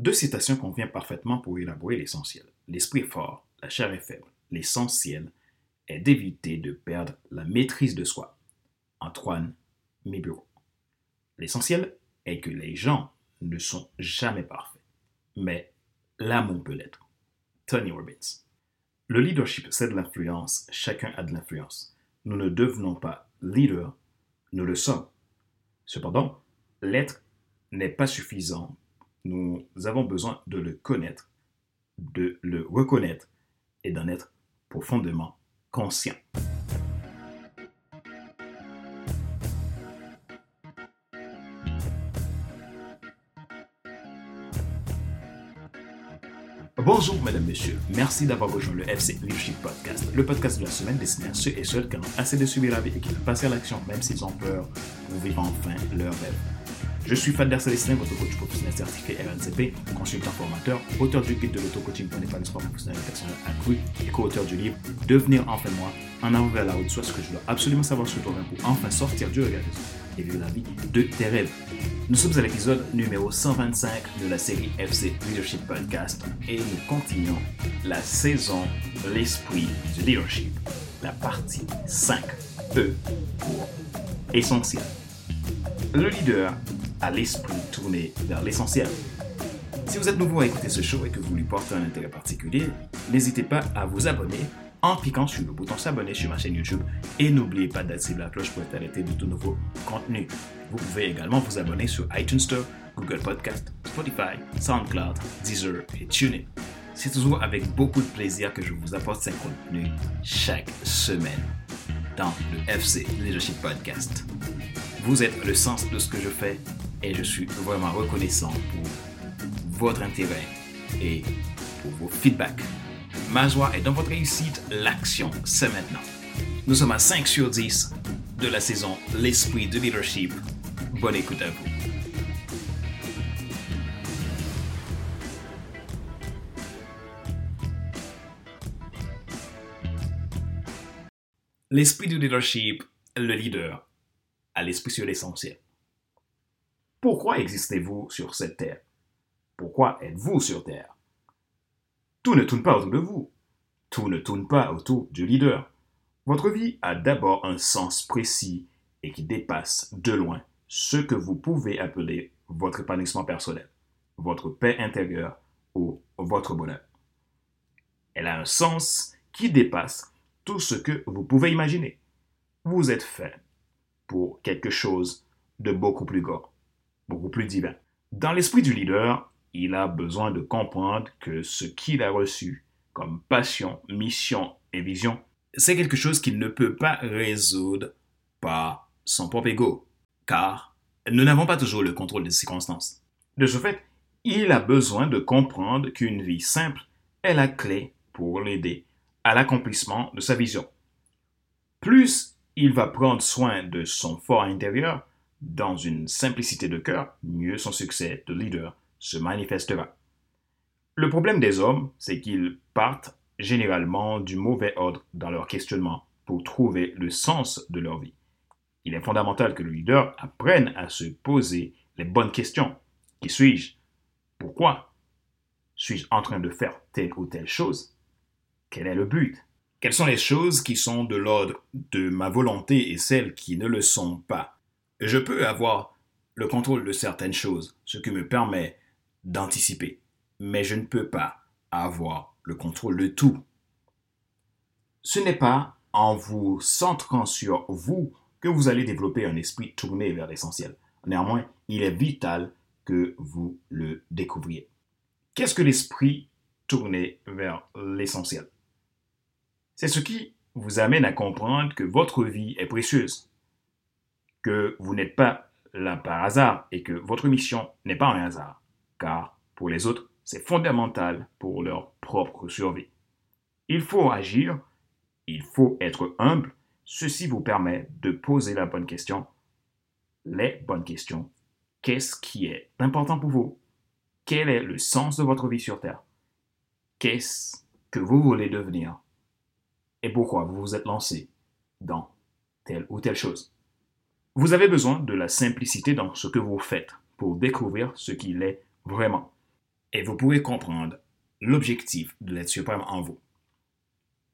Deux citations conviennent parfaitement pour élaborer l'essentiel. L'esprit est fort, la chair est faible. L'essentiel est d'éviter de perdre la maîtrise de soi. Antoine Miburo. L'essentiel est que les gens ne sont jamais parfaits, mais l'amour peut l'être. Tony Robbins. Le leadership, c'est de l'influence. Chacun a de l'influence. Nous ne devenons pas leaders, nous le sommes. Cependant, l'être n'est pas suffisant. Nous avons besoin de le connaître, de le reconnaître et d'en être profondément conscient. Bonjour, mesdames, messieurs. Merci d'avoir rejoint le FC Leadership Podcast, le podcast de la semaine destiné à ceux et celles qui ont assez de subir la vie et qui veulent passer à l'action, même s'ils ont peur, pour vivre enfin leur rêve. Je suis Fader Célestin, votre coach professionnel certifié RNCP, consultant formateur, auteur du guide de l'auto-coaching pour l'épanouissement professionnel et personnel accru et co-auteur du livre Devenir enfin moi, en avant vers la route, soit ce que je dois absolument savoir sur toi pour enfin sortir du regard et vivre la vie de tes rêves. Nous sommes à l'épisode numéro 125 de la série FC Leadership Podcast et nous continuons la saison L'esprit du leadership, la partie 5, E pour essentiel. Le leader a l'esprit tourné vers l'essentiel. Si vous êtes nouveau à écouter ce show et que vous lui portez un intérêt particulier, n'hésitez pas à vous abonner en cliquant sur le bouton s'abonner sur ma chaîne YouTube et n'oubliez pas d'activer la cloche pour être alerté de tout nouveau contenu. Vous pouvez également vous abonner sur iTunes Store, Google Podcast, Spotify, SoundCloud, Deezer et TuneIn. C'est toujours avec beaucoup de plaisir que je vous apporte ces contenus chaque semaine dans le FC Leadership Podcast. Vous êtes le sens de ce que je fais et je suis vraiment reconnaissant pour votre intérêt et pour vos feedbacks. Ma joie est dans votre réussite, l'action, c'est maintenant. Nous sommes à 5 sur 10 de la saison L'esprit de leadership. Bonne écoute à vous. L'esprit du leadership, le leader, a l'esprit sur l'essentiel. Pourquoi existez-vous sur cette terre? Pourquoi êtes-vous sur terre? Tout ne tourne pas autour de vous. Tout ne tourne pas autour du leader. Votre vie a d'abord un sens précis et qui dépasse de loin ce que vous pouvez appeler votre épanouissement personnel, votre paix intérieure ou votre bonheur. Elle a un sens qui dépasse tout ce que vous pouvez imaginer. Vous êtes fait pour quelque chose de beaucoup plus grand, beaucoup plus divin. Dans l'esprit du leader, il a besoin de comprendre que ce qu'il a reçu comme passion, mission et vision, c'est quelque chose qu'il ne peut pas résoudre par son propre ego, car nous n'avons pas toujours le contrôle des circonstances. De ce fait, il a besoin de comprendre qu'une vie simple est la clé pour l'aider à l'accomplissement de sa vision. Plus il va prendre soin de son fort intérieur dans une simplicité de cœur, mieux son succès de leader se manifestera. Le problème des hommes, c'est qu'ils partent généralement du mauvais ordre dans leur questionnement pour trouver le sens de leur vie. Il est fondamental que le leader apprenne à se poser les bonnes questions. Qui suis-je? Pourquoi? Suis-je en train de faire telle ou telle chose? Quel est le but? Quelles sont les choses qui sont de l'ordre de ma volonté et celles qui ne le sont pas? Je peux avoir le contrôle de certaines choses, ce qui me permet d'anticiper, mais je ne peux pas avoir le contrôle de tout. Ce n'est pas en vous centrant sur vous que vous allez développer un esprit tourné vers l'essentiel. Néanmoins, il est vital que vous le découvriez. Qu'est-ce que l'esprit tourné vers l'essentiel? C'est ce qui vous amène à comprendre que votre vie est précieuse, que vous n'êtes pas là par hasard et que votre mission n'est pas un hasard, car pour les autres, c'est fondamental pour leur propre survie. Il faut agir, il faut être humble, ceci vous permet de poser la bonne question, les bonnes questions. Qu'est-ce qui est important pour vous? Quel est le sens de votre vie sur Terre? Qu'est-ce que vous voulez devenir? Et pourquoi vous vous êtes lancé dans telle ou telle chose? Vous avez besoin de la simplicité dans ce que vous faites pour découvrir ce qu'il est vraiment. et vous pouvez comprendre l'objectif de l'être suprême en vous.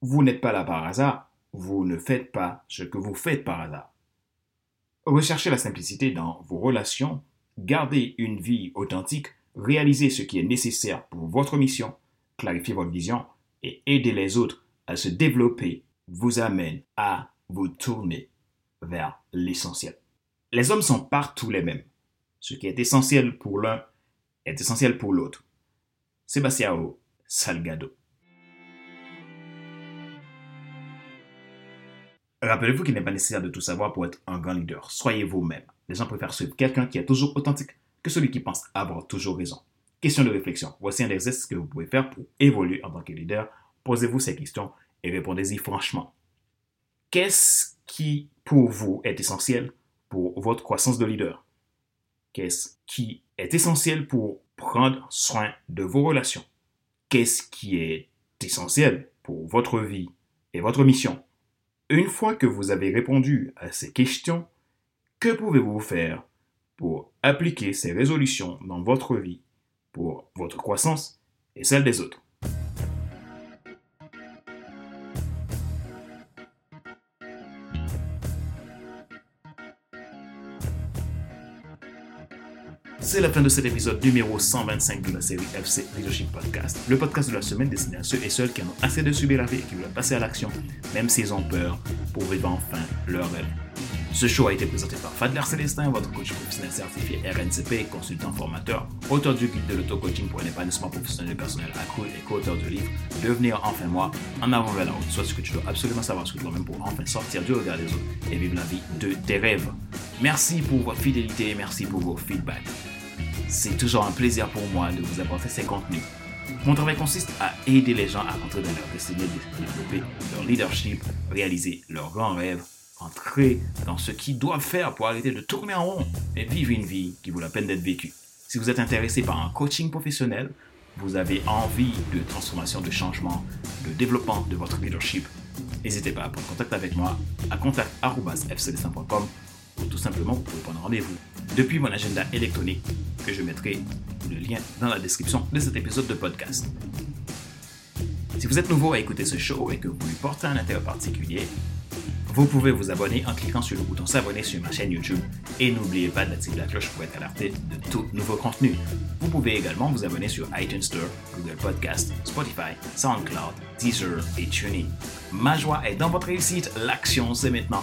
Vous n'êtes pas là par hasard, vous ne faites pas ce que vous faites par hasard. Recherchez la simplicité dans vos relations, gardez une vie authentique, réalisez ce qui est nécessaire pour votre mission, clarifiez votre vision et aider les autres à se développer vous amène à vous tourner vers l'essentiel. Les hommes sont partout les mêmes. Ce qui est essentiel pour l'un est essentiel pour l'autre. Sébastien Salgado. Rappelez-vous qu'il n'est pas nécessaire de tout savoir pour être un grand leader. Soyez vous-même. Les gens préfèrent suivre quelqu'un qui est toujours authentique que celui qui pense avoir toujours raison. Question de réflexion. Voici un exercice que vous pouvez faire pour évoluer en tant que leader. Posez-vous ces questions et répondez-y franchement. Qu'est-ce qui, pour vous, est essentiel pour votre croissance de leader? Qu'est-ce qui est essentiel pour prendre soin de vos relations? Qu'est-ce qui est essentiel pour votre vie et votre mission? Une fois que vous avez répondu à ces questions, que pouvez-vous faire pour appliquer ces résolutions dans votre vie, pour votre croissance et celle des autres? C'est la fin de cet épisode numéro 125 de la série FC Leadership Podcast, le podcast de la semaine destiné à ceux et celles qui en ont assez de subir la vie et qui veulent passer à l'action, même s'ils ont peur, pour vivre enfin leur rêve. Ce show a été présenté par Fadler Célestin, votre coach professionnel certifié RNCP, consultant formateur, auteur du guide de l'auto-coaching pour un épanouissement professionnel et personnel accru et co-auteur du livre Devenir enfin moi, en avant vers la route. Soit ce que tu dois absolument savoir sur toi-même pour enfin sortir du regard des autres et vivre la vie de tes rêves. Merci pour votre fidélité et merci pour vos feedbacks. C'est toujours un plaisir pour moi de vous apporter ces contenus. Mon travail consiste à aider les gens à rentrer dans leur destinée, développer leur leadership, réaliser leurs grands rêves, entrer dans ce qu'ils doivent faire pour arrêter de tourner en rond et vivre une vie qui vaut la peine d'être vécue. Si vous êtes intéressé par un coaching professionnel, vous avez envie de transformation, de changement, de développement de votre leadership, n'hésitez pas à prendre contact avec moi à contact.fcd5.com ou tout simplement pouvez prendre rendez-vous depuis mon agenda électronique que je mettrai le lien dans la description de cet épisode de podcast. Si vous êtes nouveau à écouter ce show et que vous lui portez un intérêt particulier, vous pouvez vous abonner en cliquant sur le bouton s'abonner sur ma chaîne YouTube et n'oubliez pas d'activer la cloche pour être alerté de tout nouveau contenu. Vous pouvez également vous abonner sur iTunes Store, Google Podcast, Spotify, SoundCloud, Deezer et TuneIn. Ma joie est dans votre réussite, l'action c'est maintenant.